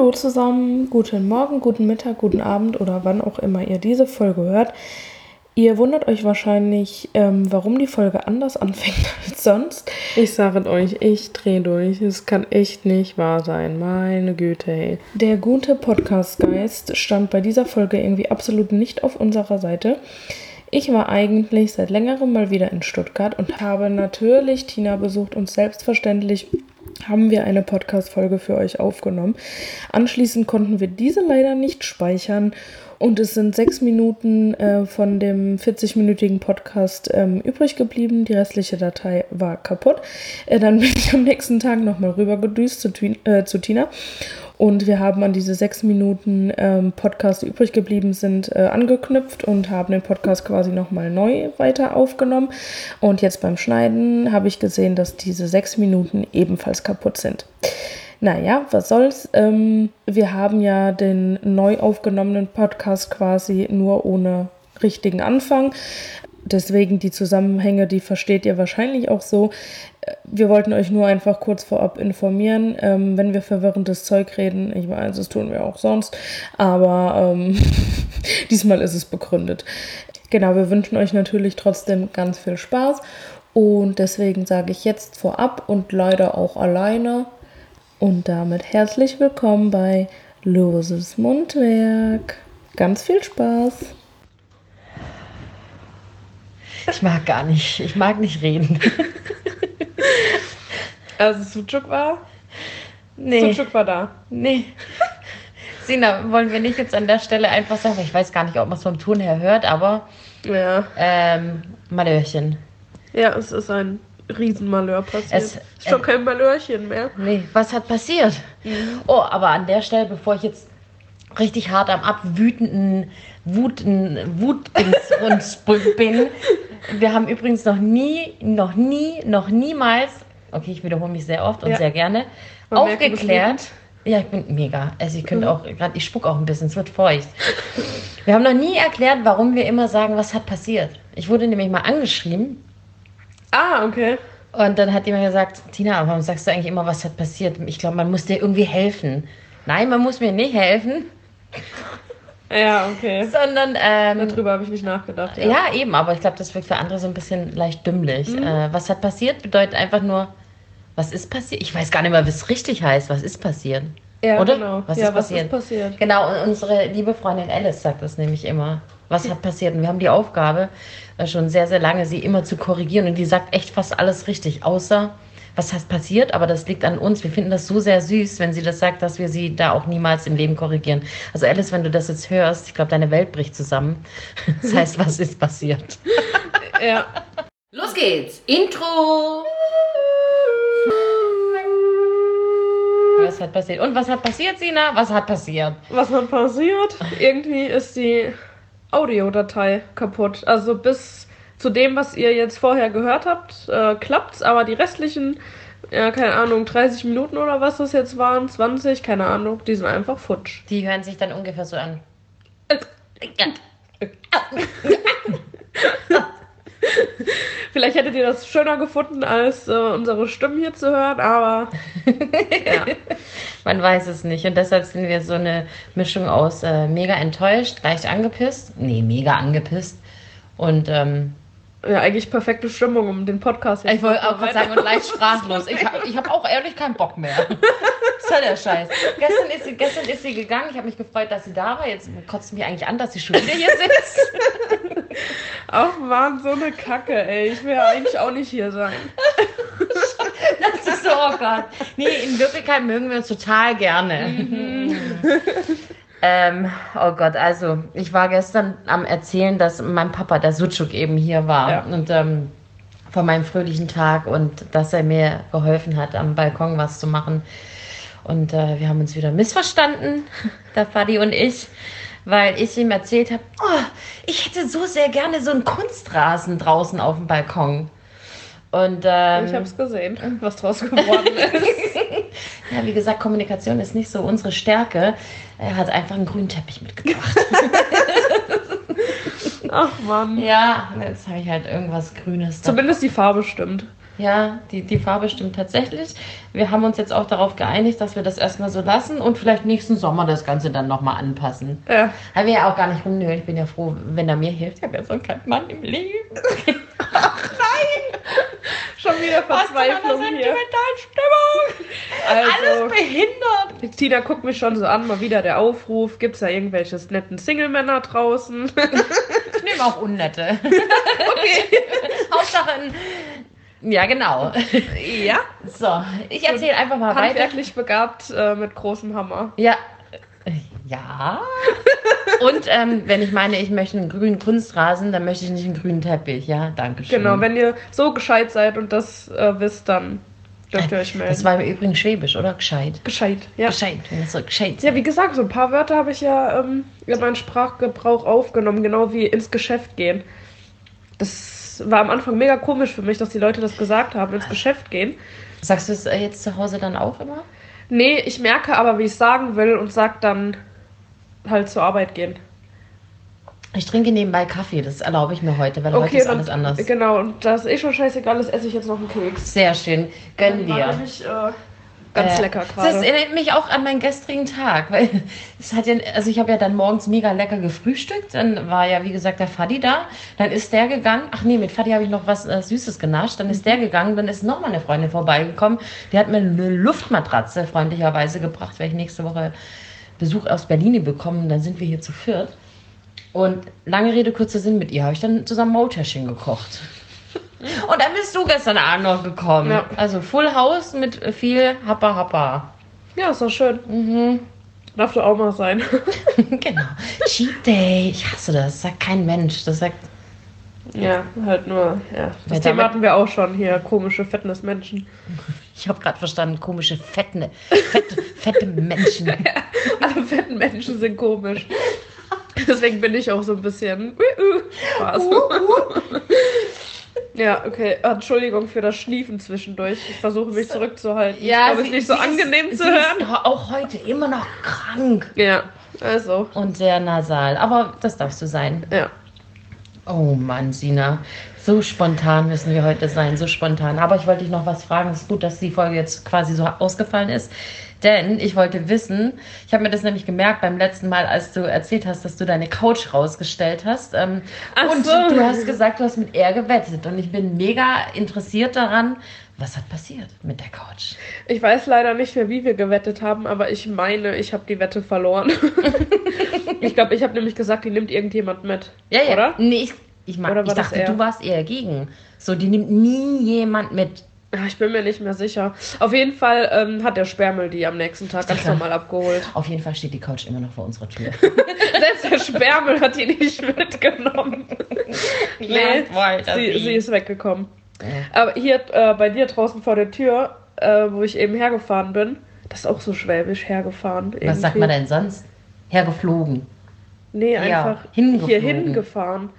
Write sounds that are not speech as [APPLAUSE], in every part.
Hallo zusammen, guten Morgen, guten Mittag, guten Abend oder wann auch immer ihr diese Folge hört. Ihr wundert euch wahrscheinlich, ähm, warum die Folge anders anfängt [LAUGHS] als sonst. Ich sage euch, ich drehe durch. Es kann echt nicht wahr sein. Meine Güte, ey. Der gute Podcast-Geist stand bei dieser Folge irgendwie absolut nicht auf unserer Seite. Ich war eigentlich seit längerem mal wieder in Stuttgart und habe natürlich Tina besucht und selbstverständlich haben wir eine Podcast-Folge für euch aufgenommen. Anschließend konnten wir diese leider nicht speichern und es sind sechs Minuten äh, von dem 40-minütigen Podcast ähm, übrig geblieben. Die restliche Datei war kaputt. Äh, dann bin ich am nächsten Tag nochmal rübergedüst zu, äh, zu Tina und wir haben an diese sechs Minuten ähm, Podcast, die übrig geblieben sind, äh, angeknüpft und haben den Podcast quasi nochmal neu weiter aufgenommen. Und jetzt beim Schneiden habe ich gesehen, dass diese sechs Minuten ebenfalls kaputt sind. Naja, was soll's. Ähm, wir haben ja den neu aufgenommenen Podcast quasi nur ohne richtigen Anfang. Deswegen die Zusammenhänge, die versteht ihr wahrscheinlich auch so. Wir wollten euch nur einfach kurz vorab informieren, ähm, wenn wir verwirrendes Zeug reden. Ich weiß, das tun wir auch sonst, aber ähm, [LAUGHS] diesmal ist es begründet. Genau, wir wünschen euch natürlich trotzdem ganz viel Spaß und deswegen sage ich jetzt vorab und leider auch alleine und damit herzlich willkommen bei Loses Mundwerk. Ganz viel Spaß! Ich mag gar nicht. Ich mag nicht reden. [LAUGHS] [LAUGHS] Also Sucuk war? Nee. Sucuk war da. Nee. [LAUGHS] Sina, wollen wir nicht jetzt an der Stelle einfach sagen, ich weiß gar nicht, ob man es vom Ton her hört, aber Ja. ähm, Malörchen. Ja, es ist ein Riesenmalheur passiert. Es- ist schon kein Malhörchen mehr. Nee, was hat passiert? Oh, aber an der Stelle, bevor ich jetzt richtig hart am abwütenden Wuten, Wutdings [LAUGHS] und bin, wir haben übrigens noch nie, noch nie, noch niemals, okay, ich wiederhole mich sehr oft und Ja. sehr gerne, Man aufgeklärt. Ja, ich bin mega. Also ich könnte auch, gerade ich spuck auch ein bisschen, es wird feucht. Wir haben noch nie erklärt, warum wir immer sagen, was hat passiert. Ich wurde nämlich mal angeschrieben Ah, okay. und dann hat jemand gesagt, Tina, warum sagst du eigentlich immer, was hat passiert? Ich glaube, man muss dir irgendwie helfen. Nein, man muss mir nicht helfen, [LAUGHS] Ja, okay. sondern ähm, Darüber habe ich nicht nachgedacht. ja. eben, aber ich glaube, das wirkt für andere so ein bisschen leicht dümmlich. Äh, was hat passiert bedeutet einfach nur, was ist passiert? Ich weiß gar nicht mehr, wie es richtig heißt. Was ist passiert? Ja, Oder? genau. Was ja, ist was passiert? ist passiert? Genau, und unsere liebe Freundin Alice sagt das nämlich immer. Was hat passiert? Und wir haben die Aufgabe, äh, schon sehr, sehr lange sie immer zu korrigieren. Und die sagt echt fast alles richtig, außer was hat passiert. Aber das liegt an uns. Wir finden das so sehr süß, wenn sie das sagt, dass wir sie da auch niemals im Leben korrigieren. Also Alice, wenn du das jetzt hörst, ich glaube, deine Welt bricht zusammen. [LAUGHS] Das heißt, was ist passiert? [LAUGHS] Ja. Los geht's! Intro! Was hat passiert? Und was hat passiert, Sina? Was hat passiert? Was hat passiert? Irgendwie ist die Audiodatei kaputt. Also bis zu dem, was ihr jetzt vorher gehört habt, äh, klappt's, aber die restlichen, ja, keine Ahnung, 30 Minuten oder was das jetzt waren, 20, keine Ahnung, die sind einfach futsch. Die hören sich dann ungefähr so an. [LAUGHS] Vielleicht hättet ihr das schöner gefunden, als äh, unsere Stimmen hier zu hören, aber [LAUGHS] ja. Man weiß es nicht. Und deshalb sind wir so eine Mischung aus äh, mega enttäuscht, leicht angepisst. Nee, mega angepisst. Und ähm, ja, eigentlich perfekte Stimmung, um den Podcast ich wollte auch gerade sagen, und leicht sprachlos. Ich habe ich hab auch ehrlich keinen Bock mehr. Das halt der Scheiß. Gestern ist, sie, gestern ist sie gegangen. Ich habe mich gefreut, dass sie da war. Jetzt kotzt mich eigentlich an, dass sie schon wieder hier sitzt. [LAUGHS] Ach man, so eine Kacke, ey. Ich will ja eigentlich auch nicht hier sein. [LAUGHS] Das ist so, oh Gott. Nee, in Wirklichkeit mögen wir uns total gerne. [LAUGHS] ähm, oh Gott, also ich war gestern am Erzählen, dass mein Papa, der Sucuk, eben hier war. Ja. Und ähm, von meinem fröhlichen Tag und dass er mir geholfen hat, am Balkon was zu machen. Und äh, wir haben uns wieder missverstanden, [LAUGHS] der Fadi und ich, weil ich ihm erzählt habe, oh, ich hätte so sehr gerne so einen Kunstrasen draußen auf dem Balkon. Und ähm, Ich hab's gesehen, was draus geworden [LAUGHS] ist. ja, wie gesagt, Kommunikation ist nicht so unsere Stärke. Er hat einfach einen grünen Teppich mitgebracht. [LAUGHS] Ach man. ja, jetzt habe ich halt irgendwas Grünes. Da. Zumindest die Farbe stimmt. Ja, die, die Farbe stimmt tatsächlich. Wir haben uns jetzt auch darauf geeinigt, dass wir das erstmal so lassen und vielleicht nächsten Sommer das Ganze dann nochmal anpassen. Ja. Haben wir ja auch gar nicht rumnölen. Ich bin ja froh, wenn er mir hilft. Ich habe ja so keinen Mann im Leben. [LAUGHS] Schon wieder Verzweiflung hier. Also, Alles behindert. Tina guckt mich schon so an, mal wieder der Aufruf. Gibt es da irgendwelche netten Single-Männer draußen? Ich nehme auch Unnette. [LAUGHS] okay. Hauptsache ein... Ja, genau. ja. So, ich erzähle einfach mal weiter. Handwerklich begabt äh, mit großem Hammer. Ja. Ja. [LAUGHS] Und ähm, wenn ich meine, ich möchte einen grünen Kunstrasen, dann möchte ich nicht einen grünen Teppich. Ja, danke schön. Genau, wenn ihr so gescheit seid und das äh, wisst, dann dürft ihr euch melden. Das war im Übrigen Schwäbisch, oder? Gescheit. gescheit, ja. Gescheit, wenn das so gescheit Ja, wie gesagt, so ein paar Wörter habe ich ja ähm, in meinen Sprachgebrauch aufgenommen, genau wie ins Geschäft gehen. Das war am Anfang mega komisch für mich, dass die Leute das gesagt haben, ins Geschäft gehen. Sagst du es äh, jetzt zu Hause dann auch immer? Nee, ich merke aber, wie ich sagen will und sag dann halt zur Arbeit gehen. Ich trinke nebenbei Kaffee, das erlaube ich mir heute, weil heute ist alles anders. Genau, und das ist eh schon scheißegal ist, esse ich jetzt noch einen Keks. Sehr schön. Gönnen War wir. nämlich, äh, ganz Äh, lecker Das gerade. erinnert mich auch an meinen gestrigen Tag, weil [LAUGHS] es hat ja, also ich habe ja dann morgens mega lecker gefrühstückt, dann war ja wie gesagt der Fadi da, dann ist der gegangen, ach nee, mit Fadi habe ich noch was äh, Süßes genascht, dann ist der gegangen, dann ist noch mal eine Freundin vorbeigekommen, die hat mir eine Luftmatratze freundlicherweise gebracht, weil ich nächste Woche Besuch aus Berlin bekommen, dann sind wir hier zu viert. Und lange Rede, kurzer Sinn, mit ihr habe ich dann zusammen Maultäschchen gekocht. Und dann bist du gestern Abend noch gekommen. Ja. Also Full House mit viel Happa Happa. Ja, ist doch schön. Mhm. Darf doch auch mal sein. [LAUGHS] [LAUGHS] genau. Cheat Day. Ich hasse das. Das sagt kein Mensch. Das sagt. ja, halt nur, ja. Das Ja, Thema hatten wir auch schon hier, komische Fitnessmenschen. Ich habe gerade verstanden, komische, fette, fette, fette Menschen. [LAUGHS] Alle fetten Menschen sind komisch. Deswegen bin ich auch so ein bisschen. uh, uh, Spaß. Ja, okay. Entschuldigung für das Schniefen zwischendurch. Ich versuche mich zurückzuhalten. ich glaube, es ist nicht so angenehm ist, zu hören. Auch heute immer noch krank. Ja, also. Und sehr nasal. Aber das darfst du sein. Ja. Oh Mann, Sina. So spontan müssen wir heute sein, so spontan. Aber ich wollte dich noch was fragen. Es ist gut, dass die Folge jetzt quasi so ausgefallen ist. Denn ich wollte wissen, ich habe mir das nämlich gemerkt beim letzten Mal, als du erzählt hast, dass du deine Couch rausgestellt hast. Ähm, und so. du hast gesagt, du hast mit er gewettet. Und ich bin mega interessiert daran, was hat passiert mit der Couch? Ich weiß leider nicht mehr, wie wir gewettet haben, aber ich meine, ich habe die Wette verloren. [LAUGHS] ich glaube, ich habe nämlich gesagt, die nimmt irgendjemand mit. Ja, ja. Oder? Nee, ich, ich, war ich dachte, du warst eher gegen. So, die nimmt nie jemand mit. Ja, Ich bin mir nicht mehr sicher. Auf jeden Fall ähm, hat der Sperrmüll die am nächsten Tag ganz normal abgeholt. Auf jeden Fall steht die Couch immer noch vor unserer Tür. [LAUGHS] Selbst der Sperrmüll hat die nicht mitgenommen. [LAUGHS] nee, wollte sie, sie ist weggekommen. Ja. Aber hier äh, bei dir draußen vor der Tür, äh, wo ich eben hergefahren bin, das ist auch so schwäbisch hergefahren. Was irgendwie. sagt man denn sonst? Hergeflogen. Nee, Ja, einfach hier hingefahren.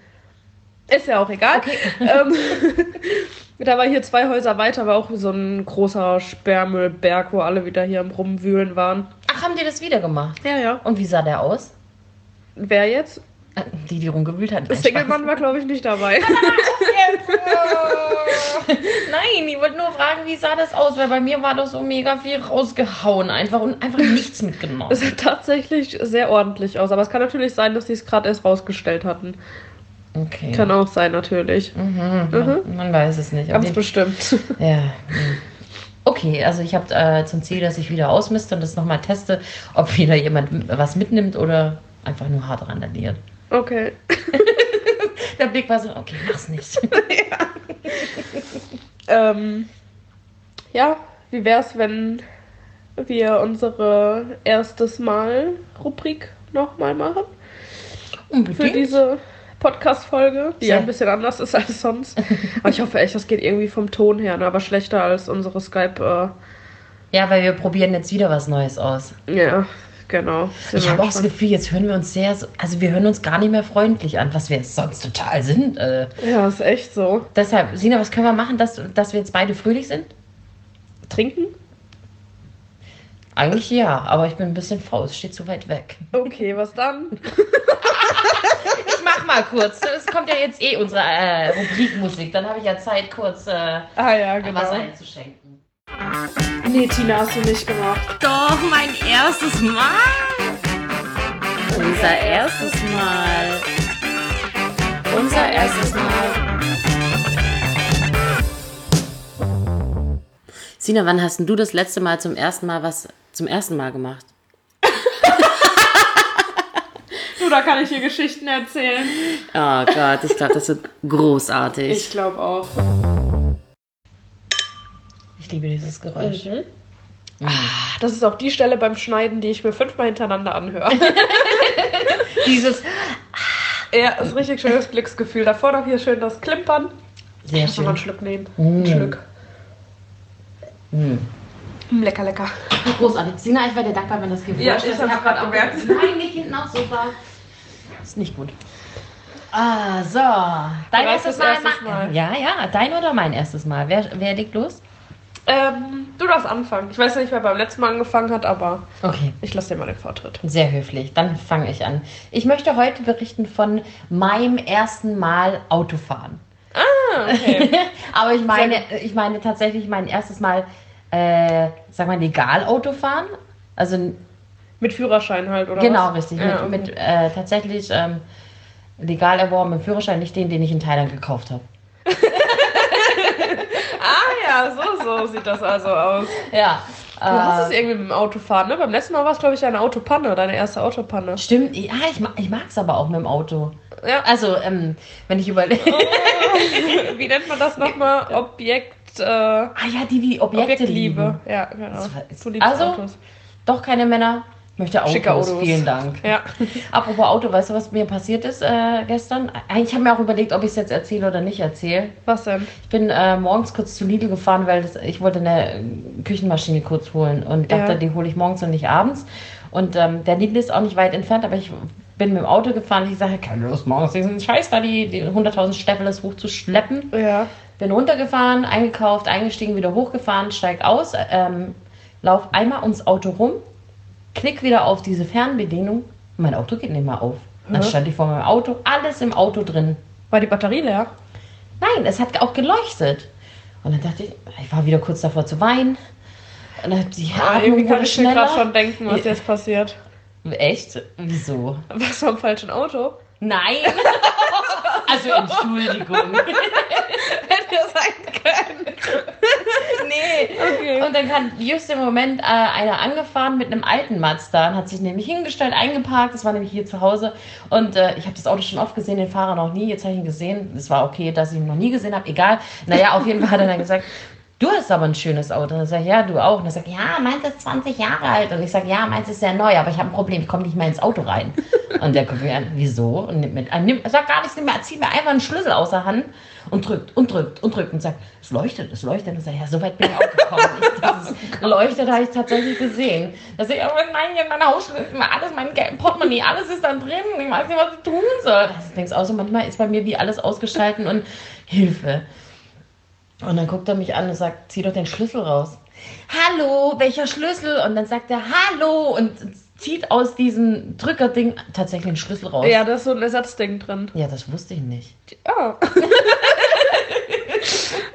Ist ja auch egal. Ähm, [LAUGHS] da war hier zwei Häuser weiter, war auch so ein großer Sperrmüllberg, wo alle wieder hier am Rumwühlen waren. Ach, haben die das wieder gemacht? Ja, ja. Und wie sah der aus? Wer jetzt? Äh, Die, die rumgewühlt hat. Nein, Singelmann war, glaube ich, nicht dabei. [LAUGHS] [LAUGHS] Spaß. Nein, ich wollte nur fragen, wie sah das aus? Weil bei mir war das so mega viel rausgehauen einfach und einfach nichts mitgenommen. Es sah tatsächlich sehr ordentlich aus. Aber es kann natürlich sein, dass sie es gerade erst rausgestellt hatten. Okay. Kann auch sein, natürlich. Mhm, man, man weiß es nicht. Ganz bestimmt. [LAUGHS] Ja. mhm. Okay, also ich habe äh, zum Ziel, dass ich wieder ausmiste und das nochmal teste, ob wieder jemand was mitnimmt oder einfach nur hart randaliert. Okay. [LAUGHS] Der Blick war so, okay, mach's nicht. [LAUGHS] Ähm, ja, wie wär's, wenn wir unsere erstes Mal-Rubrik nochmal machen? Für Unbedingt. diese Podcast-Folge, die Sehr. ein bisschen anders ist als sonst. Aber ich hoffe echt, das geht irgendwie vom Ton her, ne? aber schlechter als unsere Skype. Ja, weil wir probieren jetzt wieder was Neues aus. Äh, ja, genau. Sind Ich habe auch das. Gefühl, jetzt hören wir uns sehr, so, also wir hören uns gar nicht mehr freundlich an, was wir jetzt sonst total sind. Äh, Ja, ist echt so. deshalb, Sina, was können wir machen, dass, dass wir jetzt beide fröhlich sind? Trinken? Eigentlich ja, aber ich bin ein bisschen faul, es steht zu weit weg. Okay, was dann? Ich mach mal kurz. Es kommt ja jetzt eh unsere äh, Rubrikmusik. Dann habe ich ja Zeit, kurz äh, Ah ja, genau. Wasser einzuschenken. Nee, Tina, hast du nicht gemacht. Doch, mein erstes Mal. Unser erstes Mal. Unser erstes Mal. Sina, wann hast denn du das letzte Mal zum ersten Mal was zum ersten Mal gemacht? [LAUGHS] Du, da kann ich dir Geschichten erzählen. Oh Gott, ich glaube, das wird großartig. Ich glaube auch. Ich liebe dieses Geräusch. Das ist auch die Stelle beim Schneiden, die ich mir fünfmal hintereinander anhöre. [LAUGHS] Dieses ja, ist richtig schönes Glücksgefühl. Davor noch hier schön das Klimpern. sehr Muss noch mal einen schön. Schluck nehmen. Mm. Einen Schluck. Mm. Mm, Lecker, lecker. Großartig. Sina, ich wäre dir dankbar, wenn das hier Ja, ich ist. hab's hab grad grad auch gemerkt. Nein, nicht hinten aufs Sofa. Ist nicht gut. Ah, so. Dein Bereits erstes Mal, erstes ma- Mal. Ja, ja, dein oder mein erstes Mal. Wer, wer legt los? Ähm, du darfst anfangen. Ich weiß nicht, wer beim letzten Mal angefangen hat, aber Okay. ich lasse dir mal den Vortritt. Sehr höflich. Dann fange ich an. Ich möchte heute berichten von meinem ersten Mal Autofahren. Ah, okay. [LAUGHS] Aber ich meine, ich meine tatsächlich mein erstes Mal, äh, sag mal, legal Autofahren. Also Mit Führerschein halt, oder genau, was? richtig. Ja, mit okay. mit äh, tatsächlich ähm, legal erworbenen Führerschein, nicht den, den ich in Thailand gekauft habe. [LAUGHS] Ah ja, so, so sieht das also aus. Ja. Du hast es Äh, irgendwie mit dem Autofahren, ne? Beim letzten Mal war es, glaube ich, eine Autopanne, deine erste Autopanne. stimmt, ja, ich, ma- ich mag es aber auch mit dem Auto. Ja. Also, ähm, wenn ich überlege. [LAUGHS] Wie nennt man das nochmal? Objekt, äh, ah ja, die, die Objekte Objektliebe. lieben. Ja, genau. Du liebst also, Autos. Doch keine Männer. Ich möchte Autos. Schicke Autos. Vielen Dank. Ja. [LAUGHS] Apropos Auto, weißt du, was mir passiert ist äh, gestern? Ich habe mir auch überlegt, ob ich es jetzt erzähle oder nicht erzähle. Was denn? Ich bin äh, morgens kurz zu Lidl gefahren, weil das, ich wollte eine äh, Küchenmaschine kurz holen und dachte, Ja. die hole ich morgens und nicht abends. Und ähm, der Lidl ist auch nicht weit entfernt, aber ich bin mit dem Auto gefahren ich sage, keine Lust, morgens diesen Scheiß da, die, die 100.000 Steffeles hochzuschleppen. Ja. Bin runtergefahren, eingekauft, eingestiegen, wieder hochgefahren, steig aus, ähm, lauf einmal ums Auto rum, klick wieder auf diese Fernbedienung und mein Auto geht nicht mehr auf. Dann Hä? stand ich vor meinem Auto, alles im Auto drin. War die Batterie leer? Nein, es hat auch geleuchtet. Und dann dachte ich, ich war wieder kurz davor zu weinen. Und dann die Ah, Atmung irgendwie kann ich mir gerade schon denken, was Ja. jetzt passiert. Echt? Wieso? [LAUGHS] Was war im falschen Auto? Nein. [LAUGHS] also Entschuldigung. Hätte ja sein können. nee. Okay. Und dann kam just im Moment äh, einer angefahren mit einem alten Mazda und hat sich nämlich hingestellt, eingeparkt. Das war nämlich hier zu Hause. Und äh, ich habe das Auto schon oft gesehen, den Fahrer noch nie. Jetzt habe ich ihn gesehen. Es war okay, dass ich ihn noch nie gesehen habe. Egal. Naja, auf jeden Fall hat er dann gesagt, du hast aber ein schönes Auto. Und dann sage ich, ja, du auch. Und er sagt, ja, meins ist 20 Jahre alt. Und ich sage, ja, meins ist sehr neu, aber ich habe ein Problem, ich komme nicht mehr ins Auto rein. [LAUGHS] Und der guckt mich an, wieso? Und nimmt mit, nimmt, sagt gar nichts, nimmt mir, zieht mir einfach einen Schlüssel aus der Hand und drückt und drückt und drückt und sagt, es leuchtet, es leuchtet. Und ich sage, ja, so weit bin ich auch gekommen. [LAUGHS] Ich, dieses Leuchtet habe ich tatsächlich gesehen. Da sage ich, aber nein, habe meine Hausschlüssel, alles, mein Geld, Portemonnaie, alles ist da drin. Ich weiß nicht, was ich tun soll. Das denkst auch so, manchmal ist bei mir wie alles ausgeschalten und Hilfe. Und dann guckt er mich an und sagt, zieh doch den Schlüssel raus. Hallo, welcher Schlüssel? Und dann sagt er, hallo und zieht aus diesem Drückerding tatsächlich einen Schlüssel raus. Ja, da ist so ein Ersatzding drin. Ja, das wusste ich nicht. Ja.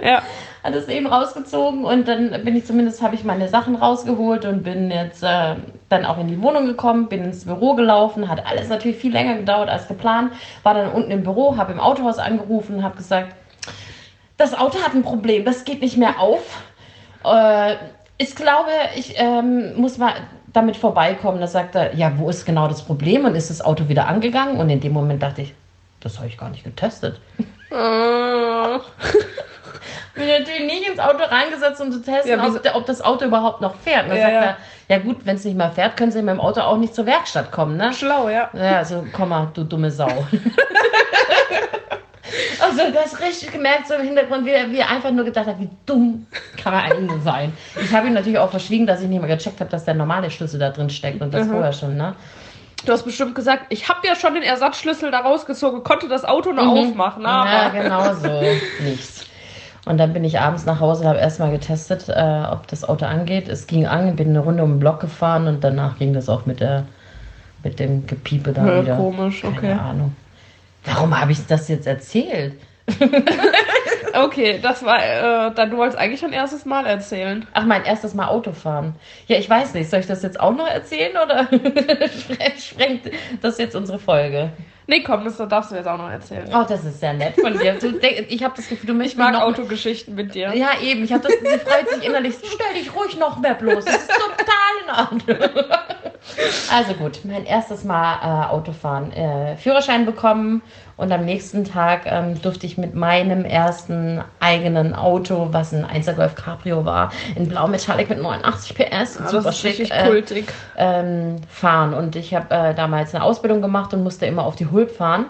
[LAUGHS] ja. Hat es eben rausgezogen und dann bin ich zumindest, habe ich meine Sachen rausgeholt und bin jetzt äh, dann auch in die Wohnung gekommen, bin ins Büro gelaufen, hat alles natürlich viel länger gedauert als geplant, war dann unten im Büro, habe im Autohaus angerufen, habe gesagt, das Auto hat ein Problem, das geht nicht mehr auf. Äh, ich glaube, ich ähm, muss mal damit vorbeikommen. Da sagt er, ja, wo ist genau das Problem? Und ist das Auto wieder angegangen? Und in dem Moment dachte ich, das habe ich gar nicht getestet. Äh, [LAUGHS] bin natürlich nicht ins Auto reingesetzt, um zu testen, Ja, ob, ob das Auto überhaupt noch fährt. Und dann Ja, sagt ja. er, ja gut, wenn es nicht mehr fährt, können Sie mit dem Auto auch nicht zur Werkstatt kommen, ne? schlau, ja. Ja, also komm mal, du dumme Sau. [LAUGHS] also du hast richtig gemerkt, so im Hintergrund, wie er, wie er einfach nur gedacht hat, wie dumm kann man eigentlich nur sein. Ich habe ihm natürlich auch verschwiegen, dass ich nicht mehr gecheckt habe, dass der normale Schlüssel da drin steckt und das Mhm. vorher schon, ne? Du hast bestimmt gesagt, ich habe ja schon den Ersatzschlüssel da rausgezogen, konnte das Auto noch Mhm. aufmachen, Ja, aber. genau so. Nichts. Und dann bin ich abends nach Hause und habe erstmal getestet, äh, ob das Auto angeht. Es ging an, bin eine Runde um den Block gefahren und danach ging das auch mit der mit dem Gepiepe da Ja, wieder. komisch, Keine okay. Ahnung. Warum habe ich das jetzt erzählt? [LAUGHS] Okay, das war, äh, dann du wolltest eigentlich schon erstes Mal erzählen. Ach, mein erstes Mal Autofahren. Ja, ich weiß nicht. Soll ich das jetzt auch noch erzählen oder [LAUGHS] sprengt das jetzt unsere Folge? Nee, komm, das darfst du jetzt auch noch erzählen. Oh, das ist sehr nett von dir. Du, ich habe das Gefühl, du möchtest Ich mag noch Autogeschichten mit dir. Ja, eben. Ich habe das. Sie freut sich innerlich. Stell dich ruhig noch mehr bloß. Das ist [LAUGHS] total in Ordnung. Also gut, mein erstes Mal äh, Autofahren. Äh, Führerschein bekommen und am nächsten Tag ähm, durfte ich mit meinem ersten eigenen Auto, was ein 1er Golf Cabrio war, in Blau Metallic mit 89 PS, Ah, super schick, richtig äh, ähm, fahren. Und ich habe äh, damals eine Ausbildung gemacht und musste immer auf die Hulp fahren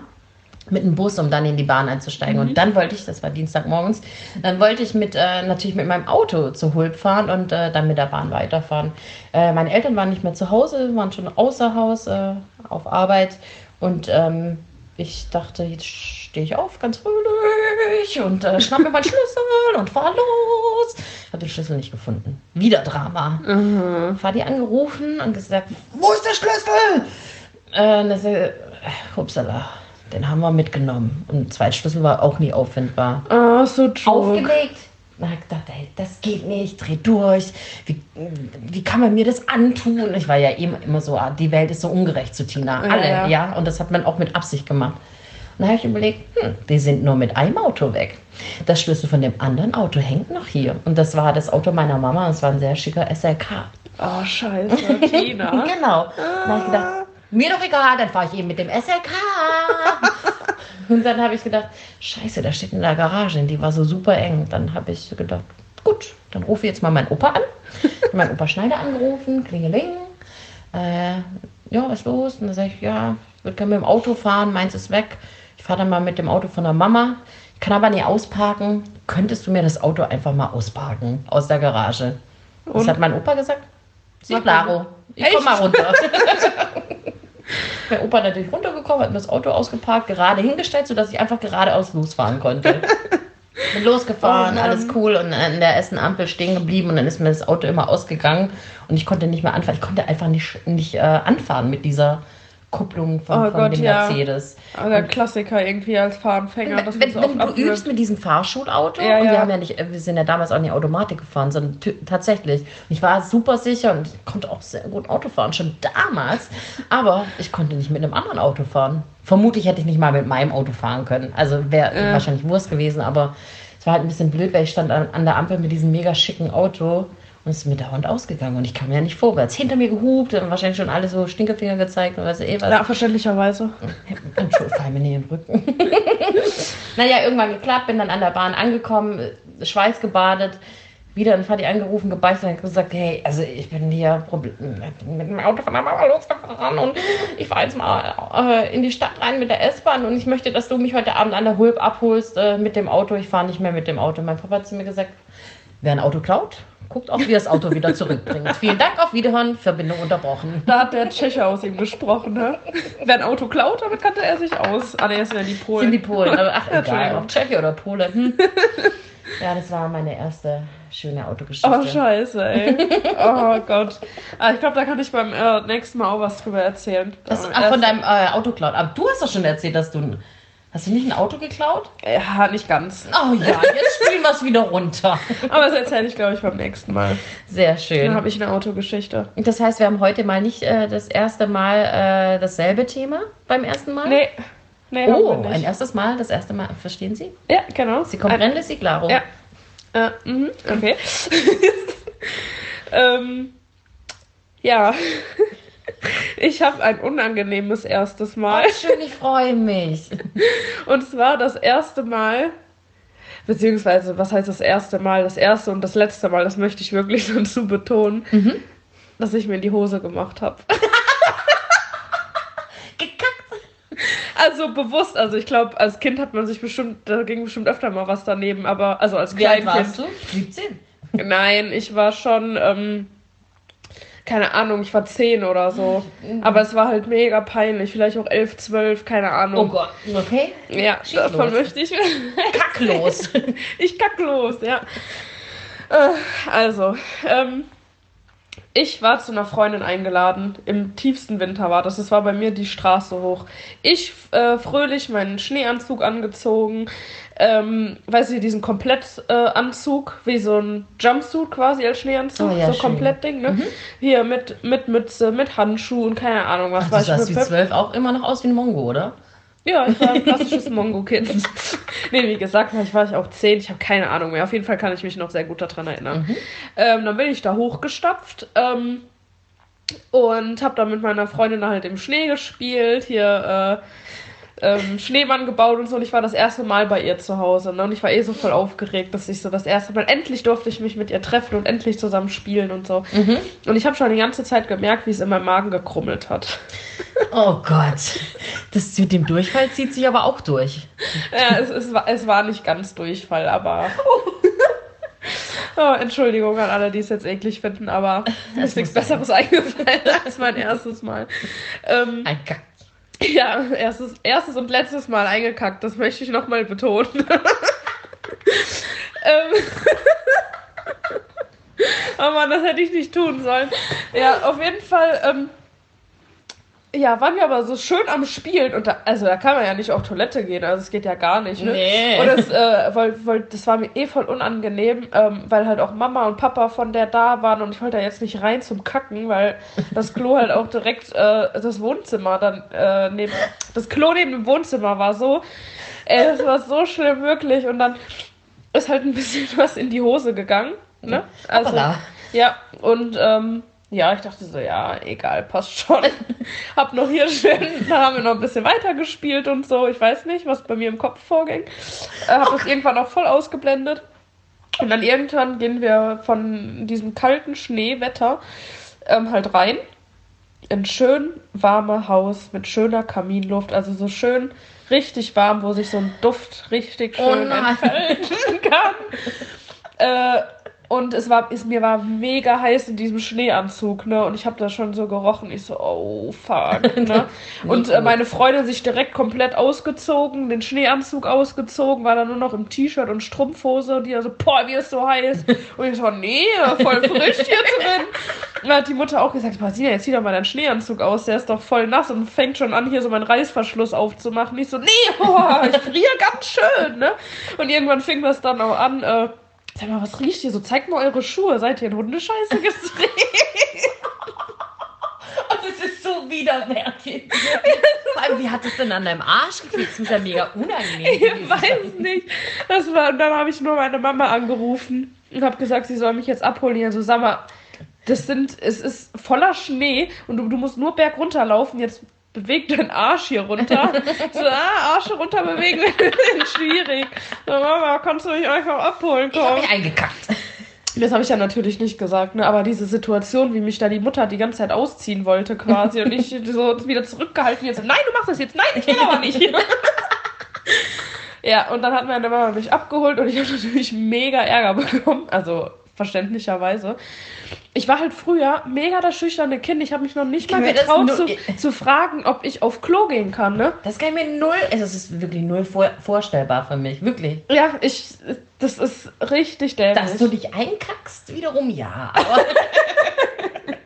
mit dem Bus, um dann in die Bahn einzusteigen. Und dann wollte ich, das war Dienstagmorgens, dann wollte ich mit äh, natürlich mit meinem Auto zur Hulp fahren und äh, dann mit der Bahn weiterfahren. Äh, meine Eltern waren nicht mehr zu Hause, waren schon außer Haus äh, auf Arbeit und ähm, ich dachte, jetzt stehe ich auf, ganz fröhlich und äh, schnapp mir meinen [LAUGHS] Schlüssel und fahr los. Ich habe den Schlüssel nicht gefunden. Wieder Drama. Mhm. Fahr die angerufen und gesagt, wo ist der Schlüssel? Äh, und das, äh, upsala, den haben wir mitgenommen. Und der Zweitschlüssel war auch nie auffindbar. Ah, so trug. Aufgelegt. Na, ich gedacht, ey, das geht nicht, dreh durch. Wie, wie kann man mir das antun? Ich war ja eben immer so, ah, die Welt ist so ungerecht zu Tina. Alle, ja. ja. Und das hat man auch mit Absicht gemacht. Und dann habe ich überlegt, hm, die sind nur mit einem Auto weg. Das Schlüssel von dem anderen Auto hängt noch hier. Und das war das Auto meiner Mama. Das war ein sehr schicker SLK. Oh, scheiße, Tina. [LAUGHS] Genau. Dann habe ich gedacht, mir doch egal, dann fahre ich eben mit dem SLK. [LAUGHS] und dann habe ich gedacht, scheiße, der steht in der Garage, die war so super eng. Dann habe ich gedacht, gut, dann rufe ich jetzt mal meinen Opa an. Meinen Opa Schneider angerufen, klingeling. Äh, ja, was ist los? Und dann sage ich, ja, ich würde gerne mit dem Auto fahren, meins ist weg. Ich fahre dann mal mit dem Auto von der Mama. Ich kann aber nicht ausparken. Könntest du mir das Auto einfach mal ausparken aus der Garage? Was Und? hat mein Opa gesagt? Sie Mach klaro. Ich komm mal runter. [LAUGHS] mein Opa natürlich runtergekommen, hat mir das Auto ausgeparkt, gerade hingestellt, sodass ich einfach geradeaus losfahren konnte. [LAUGHS] Bin losgefahren, Oh alles cool und an der ersten Ampel stehen geblieben und dann ist mir das Auto immer ausgegangen und ich konnte nicht mehr anfahren. Ich konnte einfach nicht, nicht äh, anfahren mit dieser Kupplung von, Oh von Gott, dem ja. Mercedes. Aber der Klassiker irgendwie als Fahranfänger. das wenn wenn oft du übst abwürgen. mit diesem Fahrschulauto, Ja, und ja. wir haben ja nicht, wir sind ja damals auch nicht Automatik gefahren, sondern tatsächlich. Und ich war super sicher und ich konnte auch sehr gut Auto fahren, schon damals. Aber ich konnte nicht mit einem anderen Auto fahren. Vermutlich hätte ich nicht mal mit meinem Auto fahren können. Also wäre Ja. wahrscheinlich Wurst gewesen, aber es war halt ein bisschen blöd, weil ich stand an, an der Ampel mit diesem mega schicken Auto. Und es ist mir dauernd ausgegangen und ich kam ja nicht vorwärts. Hinter mir gehupt, dann wahrscheinlich schon alle so Stinkefinger gezeigt und weiß ich eh was. Ja, verständlicherweise. Fall mir nicht in den Rücken. [LAUGHS] naja, irgendwann geklappt, bin dann an der Bahn angekommen, Schweiß gebadet, wieder ein Vati angerufen, gebeichtet und gesagt, hey, also ich bin hier mit dem Auto von der Mama losgefahren und ich fahre jetzt mal äh, in die Stadt rein mit der S-Bahn und ich möchte, dass du mich heute Abend an der Hulp abholst äh, mit dem Auto. Ich fahre nicht mehr mit dem Auto. Mein Papa hat zu mir gesagt, wer ein Auto klaut, guckt auch, wie er das Auto wieder zurückbringt. [LAUGHS] Vielen Dank, auf Wiederhören, Verbindung unterbrochen. Da hat der Tscheche aus ihm gesprochen, ne? Wer ein Auto klaut, damit kannte er sich aus. Ah, das sind ja die Polen. sind die Polen. Aber ach, [LAUGHS] egal, Entschuldigung. ob Tscheche oder Pole. Hm. [LAUGHS] Ja, das war meine erste schöne Autogeschichte. Oh, scheiße, ey. Oh Gott. Ah, ich glaube, da kann ich beim äh, nächsten Mal auch was drüber erzählen. das, ach, von deinem äh, Auto klaut. Aber du hast doch schon erzählt, dass du. ein- Hast du nicht ein Auto geklaut? Ja, nicht ganz. Oh ja, jetzt spielen wir es wieder runter. [LAUGHS] Aber das erzähle ich, glaube ich, beim nächsten Mal. Sehr Dann schön. habe ich eine Autogeschichte. Das heißt, wir haben heute mal nicht äh, das erste Mal äh, dasselbe Thema beim ersten Mal? Nee. Nee, Oh, haben wir ein erstes Mal, das erste Mal. Verstehen Sie? Ja, genau. Sie comprende, Sie claro. Ja. Äh, mhm, okay. [LAUGHS] ähm, ja. [LAUGHS] Ich habe ein unangenehmes erstes Mal. Oh, schön, ich freue mich. [LAUGHS] Und zwar das erste Mal, beziehungsweise, was heißt das erste Mal? Das erste und das letzte Mal, das möchte ich wirklich [LAUGHS] dazu betonen, Mhm. dass ich mir in die Hose gemacht habe. [LAUGHS] Gekackt. Also bewusst, also ich glaube, als Kind hat man sich bestimmt, da ging bestimmt öfter mal was daneben, aber, also als Wie alt Kleinkind. warst du? 17. Nein, ich war schon, ähm, keine Ahnung, ich war 10 oder so. Aber es war halt mega peinlich, vielleicht auch 11, 12, keine Oh Ahnung. Gott, okay. Ja, Schieß davon los. möchte ich. Kacklos. [LAUGHS] ich kack los, ja. Äh, also, ähm, Ich war zu einer Freundin eingeladen. Im tiefsten Winter war das. Es war bei mir die Straße hoch. Ich äh, fröhlich meinen Schneeanzug angezogen. Ähm, weißt du, diesen Komplettanzug, äh, wie so ein Jumpsuit quasi als Schneeanzug. Oh ja, so schön. komplett Ding, ne? Hier mit, mit Mütze, mit Handschuhen, keine Ahnung, was Ach, war du ich sahst wie zwölf auch immer noch aus wie ein Mongo, oder? ja, ich war ein [LAUGHS] klassisches Mongo-Kind. [LAUGHS] nee, wie gesagt, ich war ich auch zehn, ich habe keine Ahnung mehr. Auf jeden Fall kann ich mich noch sehr gut daran erinnern. Ähm, dann bin ich da hochgestapft ähm, und habe dann mit meiner Freundin halt im Schnee gespielt, hier äh, ähm, Schneemann gebaut und so. Und ich war das erste Mal bei ihr zu Hause. Ne? Und ich war eh so voll aufgeregt, dass ich so das erste Mal, endlich durfte ich mich mit ihr treffen und endlich zusammen spielen und so. Und ich habe schon die ganze Zeit gemerkt, wie es in meinem Magen gekrummelt hat. Oh Gott. Das mit dem Durchfall zieht sich aber auch durch. Ja, es, es, war, es war nicht ganz Durchfall, aber. [LAUGHS] Oh, Entschuldigung an alle, die es jetzt eklig finden, aber mir ist nichts. Besseres eingefallen als mein erstes Mal. Ähm, Ein Kack. Ja, erstes, erstes und letztes Mal eingekackt, das möchte ich nochmal betonen. [LAUGHS] ähm, [LAUGHS] oh Mann, das hätte ich nicht tun sollen. Ja, auf jeden Fall. Ähm, ja, waren wir aber so schön am Spielen und da, also da kann man ja nicht auf Toilette gehen, also es geht ja gar nicht, ne? Nee. Und das, äh, weil, weil, das war mir eh voll unangenehm, ähm, weil halt auch Mama und Papa von der da waren und ich wollte da jetzt nicht rein zum Kacken, weil das Klo halt auch direkt äh, das Wohnzimmer dann äh, neben, das Klo neben dem Wohnzimmer war so, ey, das war so schlimm wirklich und dann ist halt ein bisschen [LAUGHS] was in die Hose gegangen, ne? Also, Hoppala. ja, und ähm, ja, ich dachte so, ja, egal, passt schon. [LAUGHS] Hab noch hier schön, da haben wir noch ein bisschen weiter gespielt und so. Ich weiß nicht, was bei mir im Kopf vorging. Äh, hab das irgendwann auch voll ausgeblendet. Und dann irgendwann gehen wir von diesem kalten Schneewetter ähm, halt rein. In schön warme Haus mit schöner Kaminluft, also so schön richtig warm, wo sich so ein Duft richtig Oh schön nein. entfalten kann. [LAUGHS] Äh, und es war, ist, mir war mega heiß in diesem Schneeanzug, ne? Und ich habe da schon so gerochen. Ich so, oh fuck, [LAUGHS] ne? Und äh, meine Freundin sich direkt komplett ausgezogen, den Schneeanzug ausgezogen, war dann nur noch im T-Shirt und Strumpfhose und die so, boah, mir ist so heiß. Und ich so, nee, voll frisch hier drin. Und [LAUGHS] dann hat die Mutter auch gesagt, Martina, jetzt zieh doch mal deinen Schneeanzug aus, der ist doch voll nass und fängt schon an, hier so meinen Reißverschluss aufzumachen. Ich so, nee, [LAUGHS] boah, ich friere ganz schön, ne? Und irgendwann fing das dann auch an, äh, Sag mal, was riecht hier so? Zeigt mal eure Schuhe. Seid ihr in Hundescheiße gedreht? Das [LAUGHS] ist so widerwärtig. Vor allem, wie hat es denn an deinem Arsch gekriegt? Das muss ja mega unangenehm Ich weiß nicht. Das war, und dann habe ich nur meine Mama angerufen und habe gesagt, sie soll mich jetzt abholen. Also sag mal, das sind, es ist voller Schnee und du, du musst nur berg runterlaufen. Jetzt beweg deinen Arsch hier runter. [LAUGHS] so, ah, Arsch runter bewegen ist [LAUGHS] schwierig. So, Mama, kannst du mich einfach abholen Ich hab kommen? mich eingekackt. Das habe ich ja natürlich nicht gesagt, ne? Aber diese Situation, wie mich da die Mutter die ganze Zeit ausziehen wollte, quasi, und ich [LAUGHS] so wieder zurückgehalten jetzt, nein, du machst das jetzt, nein, ich will aber nicht. ja, und dann hat meine Mama mich abgeholt und ich habe natürlich mega Ärger bekommen. Also verständlicherweise. Ich war halt früher mega das schüchterne Kind. Ich habe mich noch nicht mal getraut zu, zu fragen, ob ich auf Klo gehen kann, ne? Das kann ich mir null, also es ist wirklich null vor, vorstellbar für mich, wirklich. Ja, ich, das ist richtig dämlich. Dass du dich einkackst, wiederum ja. Aber [LAUGHS] [LAUGHS]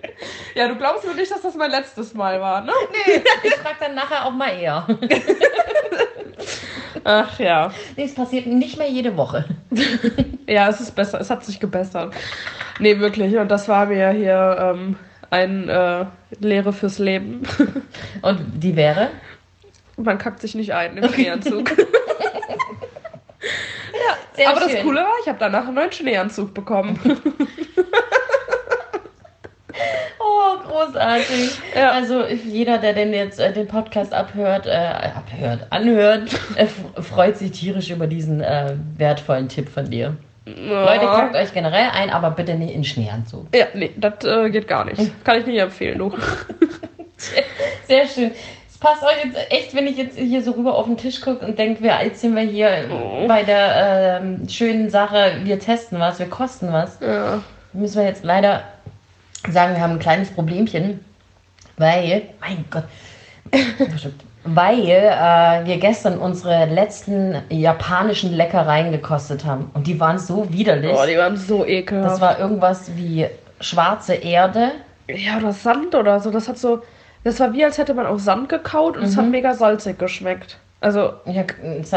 ja, du glaubst nur nicht, dass das mein letztes Mal war, ne? nee, ich frag dann nachher auch mal eher. [LAUGHS] Ach ja. Nee, es passiert nicht mehr jede Woche. [LAUGHS] Ja, es ist besser. Es hat sich gebessert. Nee, wirklich. Und das war mir hier ähm, ein äh, Lehre fürs Leben. [LAUGHS] Und die wäre? Man kackt sich nicht ein im Schneeanzug. Sehr Aber das schön. Coole war, ich habe danach einen neuen Schneeanzug bekommen. Großartig. Ja. Also jeder, der denn jetzt äh, den Podcast abhört, äh, abhört, anhört, äh, freut sich tierisch über diesen äh, wertvollen Tipp von dir. Leute, kackt euch generell ein, aber bitte nicht in Schneeanzug. Ja, nee, das äh, geht gar nicht. [LAUGHS] Kann ich nicht empfehlen, du. Sehr schön. Es passt euch jetzt echt, wenn ich jetzt hier so rüber auf den Tisch gucke und denke, wir, jetzt sind wir hier Oh. bei der ähm, schönen Sache, wir testen was, wir kosten was. Ja. Müssen wir jetzt leider sagen, wir haben ein kleines Problemchen, weil, mein Gott, [LAUGHS] weil äh, wir gestern unsere letzten japanischen Leckereien gekostet haben und die waren so widerlich. Oh, die waren so ekelhaft. das war irgendwas wie schwarze Erde. Ja, oder Sand oder so. Das hat so. Das war wie, als hätte man auf Sand gekaut und es hat mega salzig geschmeckt. Also, Ja,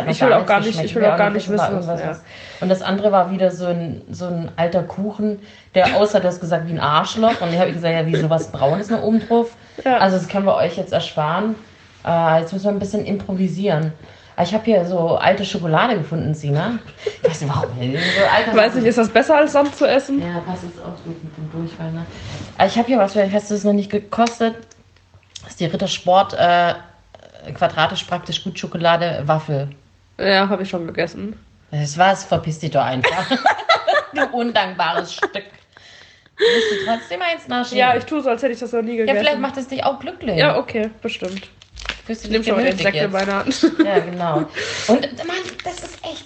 Ich will auch gar nicht- ich will auch gar nicht das wissen, was- ja. Und das andere war wieder so ein, so ein alter Kuchen, der aussah, du hast gesagt, wie ein Arschloch. Und ich habe gesagt, ja, wie sowas Braunes noch oben drauf. Ja. Also das können wir euch jetzt ersparen. Äh, jetzt müssen wir ein bisschen improvisieren. Ich habe hier so alte Schokolade gefunden, Sina. Ich weiß nicht, warum. So weiß nicht, ist das besser als Sand zu essen? ja, passt jetzt auch gut mit dem Durchfall. Ne? Ich habe hier was, vielleicht hast du es noch nicht gekostet. Das ist die Rittersport äh, quadratisch praktisch gut Schokolade Waffel. Ja, habe ich schon gegessen. Das war's, verpiss dich doch einfach. [LAUGHS] du undankbares Stück. Willst du trotzdem eins nachschieben? Ja, ich tue so, als hätte ich das noch nie ja, gegessen. vielleicht macht es dich auch glücklich. Ja, okay, bestimmt. Fühlst du Ich nehme schon mal den Sekt in jetzt? meine Hand. Ja, genau. Und Mann, das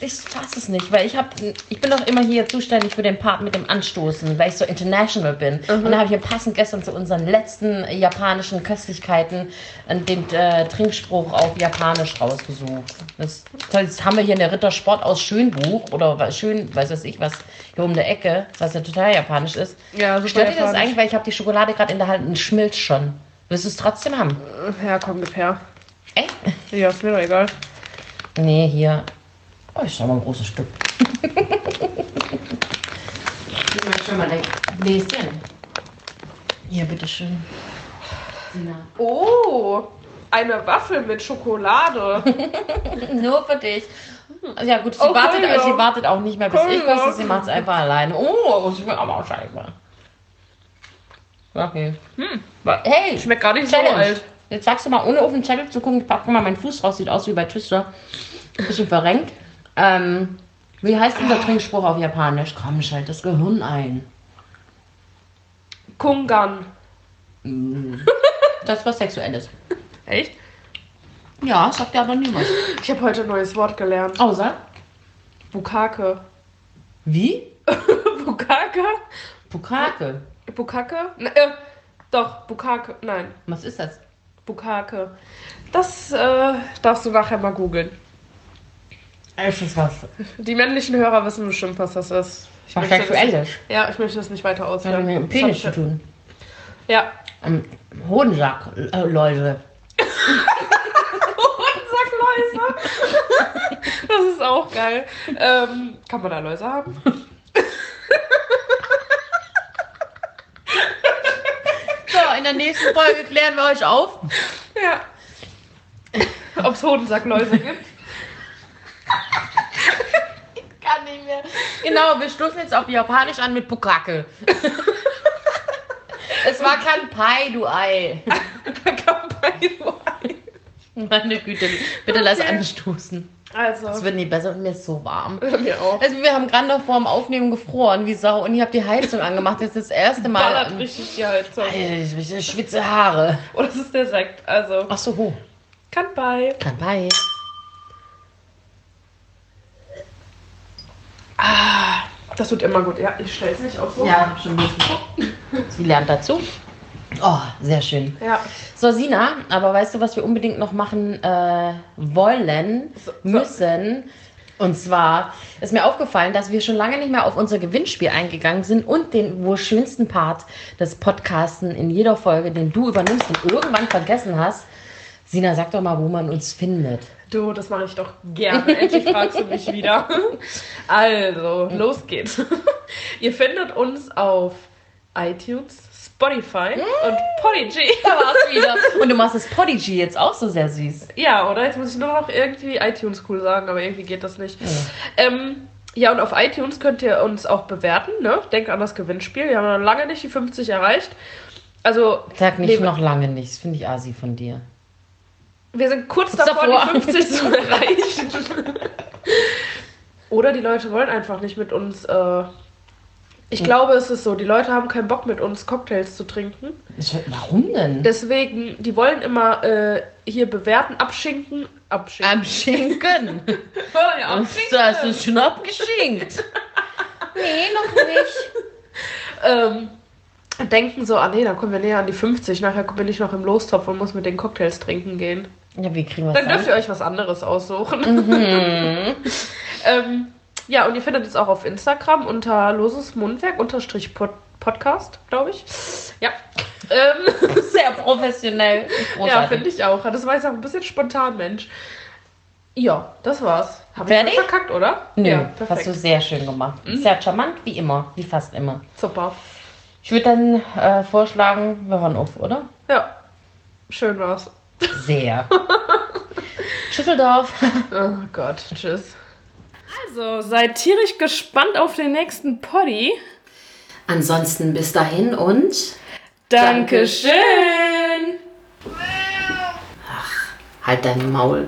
ich fasse es nicht, weil ich habe, ich bin doch immer hier zuständig für den Part mit dem Anstoßen, weil ich so international bin. Und da habe ich hier passend gestern zu unseren letzten japanischen Köstlichkeiten äh, den äh, Trinkspruch auf Japanisch rausgesucht. Das, das haben wir hier in der Rittersport aus Schönbuch oder was- schön, weiß was ich was, hier um der Ecke, was ja total japanisch ist. Ja, super Stört dir das eigentlich, weil ich habe die Schokolade gerade in der Hand und schmilzt schon. Willst du es trotzdem haben? Ja, komm, gib her. Echt? Ja, ist mir doch egal. Nee, hier. Oh, ist aber ein großes Stück. Gib mir schon mal ein Gläschen. Hier, bitteschön. Oh, eine Waffel mit Schokolade. [LAUGHS] Nur für dich. Ja gut, sie, Oh, wartet, Entschuldigung. sie wartet auch nicht mehr bis ich Entschuldigung. koste, sie macht es einfach alleine. Oh, ich bin aber auch scheiße. Okay. Hm. Hey, Schmeckt gar nicht so Challenge. alt. Jetzt sagst du mal, ohne auf den Zettel zu gucken, ich pack mal meinen Fuß raus, sieht aus wie bei Twister. Bisschen verrenkt. Ähm, wie heißt unser Trinkspruch auf Japanisch? Komm, schalt das Gehirn ein. Kungan. Das ist was Sexuelles. Echt? Ja, sagt ja aber niemand. Ich habe heute ein neues Wort gelernt. Außer? Bukake. Wie? [LAUGHS] Bukake? Pukake. Bukake? Ne, äh, doch, Bukake. Nein, Was ist das? Bukake. Das äh, darfst du nachher mal googeln. Es ist was. Die männlichen Hörer wissen bestimmt, was das ist. Ich Was möchte das- Sexuelles. Ja, ich möchte das nicht weiter Das hat ausführen. mit dem Penis zu tun. Ja. Ähm, Hodensack, äh, Läuse. [LAUGHS] Sackläuse. das ist auch geil. Ähm, kann man da Läuse haben? [LAUGHS] So, in der nächsten Folge klären wir euch auf. Ja. Ob es Hodensackläuse gibt? [LAUGHS] Kann nicht mehr. Genau, wir stoßen jetzt auf Japanisch an mit Pukake. [LAUGHS] es war kein Pai, du Ei. Da kann man Meine Güte, bitte lass Okay. anstoßen. Es Also, wird nicht besser und mir ist so warm. [LAUGHS] mir auch. Also wir haben gerade noch vor dem Aufnehmen gefroren, wie Sau, und ich habe die Heizung angemacht. Das ist das erste Mal. Ballert richtig die Heizung. Alter, ich schwitze Haare. Oh, das ist der Sekt. Also, Ach so, ho. Kanpai. Kanpai. Ah, das wird immer gut. Ja, ich stell's nicht auf so. Ja, schon geguckt. Sie lernt dazu. Oh, sehr schön. Ja. So, Sina, aber weißt du, was wir unbedingt noch machen äh, wollen, So- so. müssen? Und zwar ist mir aufgefallen, dass wir schon lange nicht mehr auf unser Gewinnspiel eingegangen sind und den wohl schönsten Part des Podcasten in jeder Folge, den du übernimmst und irgendwann vergessen hast. Sina, sag doch mal, wo man uns findet. Du, das mache ich doch gerne. Endlich fragst du mich [LAUGHS] wieder. Also, los geht's. [LAUGHS] Ihr findet uns auf iTunes, Spotify und Podigy. [LAUGHS] Da war's wieder. Und du machst das Podigy jetzt auch so sehr süß. Ja, oder? Jetzt muss ich nur noch irgendwie iTunes cool sagen, aber irgendwie geht das nicht. Ähm, ja, und auf iTunes könnt ihr uns auch bewerten, ne? Denkt an das Gewinnspiel. Wir haben noch lange nicht die 50 erreicht. Also, Sag nicht Nee, noch lange nicht. Das finde ich asi von dir. Wir sind kurz davor, davor. die 50 zu [LAUGHS] erreichen. Oder die Leute wollen einfach nicht mit uns. Äh, ich glaube, es ist so, die Leute haben keinen Bock mit uns Cocktails zu trinken. Warum denn? Deswegen, die wollen immer äh, hier bewerten, abschinken. Abschinken. Am Schinken. ja, Das ist schon abgeschinkt. nee, noch nicht. [LAUGHS] ähm, denken so, ah nee, dann kommen wir näher an die 50. Nachher bin ich noch im Lostopf und muss mit den Cocktails trinken gehen. Ja, wie kriegen wir Dann dürft ihr euch was anderes aussuchen. Mhm. [LAUGHS] ähm, ja, und ihr findet es auch auf Instagram unter loses Mundwerk unterstrich Pod Podcast, glaube ich. Ja. Ähm, [LAUGHS] Sehr professionell. ja, Großartig. finde ich auch. Das war jetzt auch ein bisschen spontan, Mensch. Ja, das war's. Hab ich Fertig? nicht verkackt, oder? Nö, ja, hast du perfekt. Mhm. sehr schön gemacht. Sehr charmant, wie immer, wie fast immer. Super. Ich würde dann äh, vorschlagen, wir hören auf, oder? Ja, schön war's. Sehr. [LAUGHS] Schüsseldorf. Oh Gott, tschüss. Also, seid tierisch gespannt auf den nächsten Poddy. Ansonsten bis dahin und Dankeschön! halt dein Maul.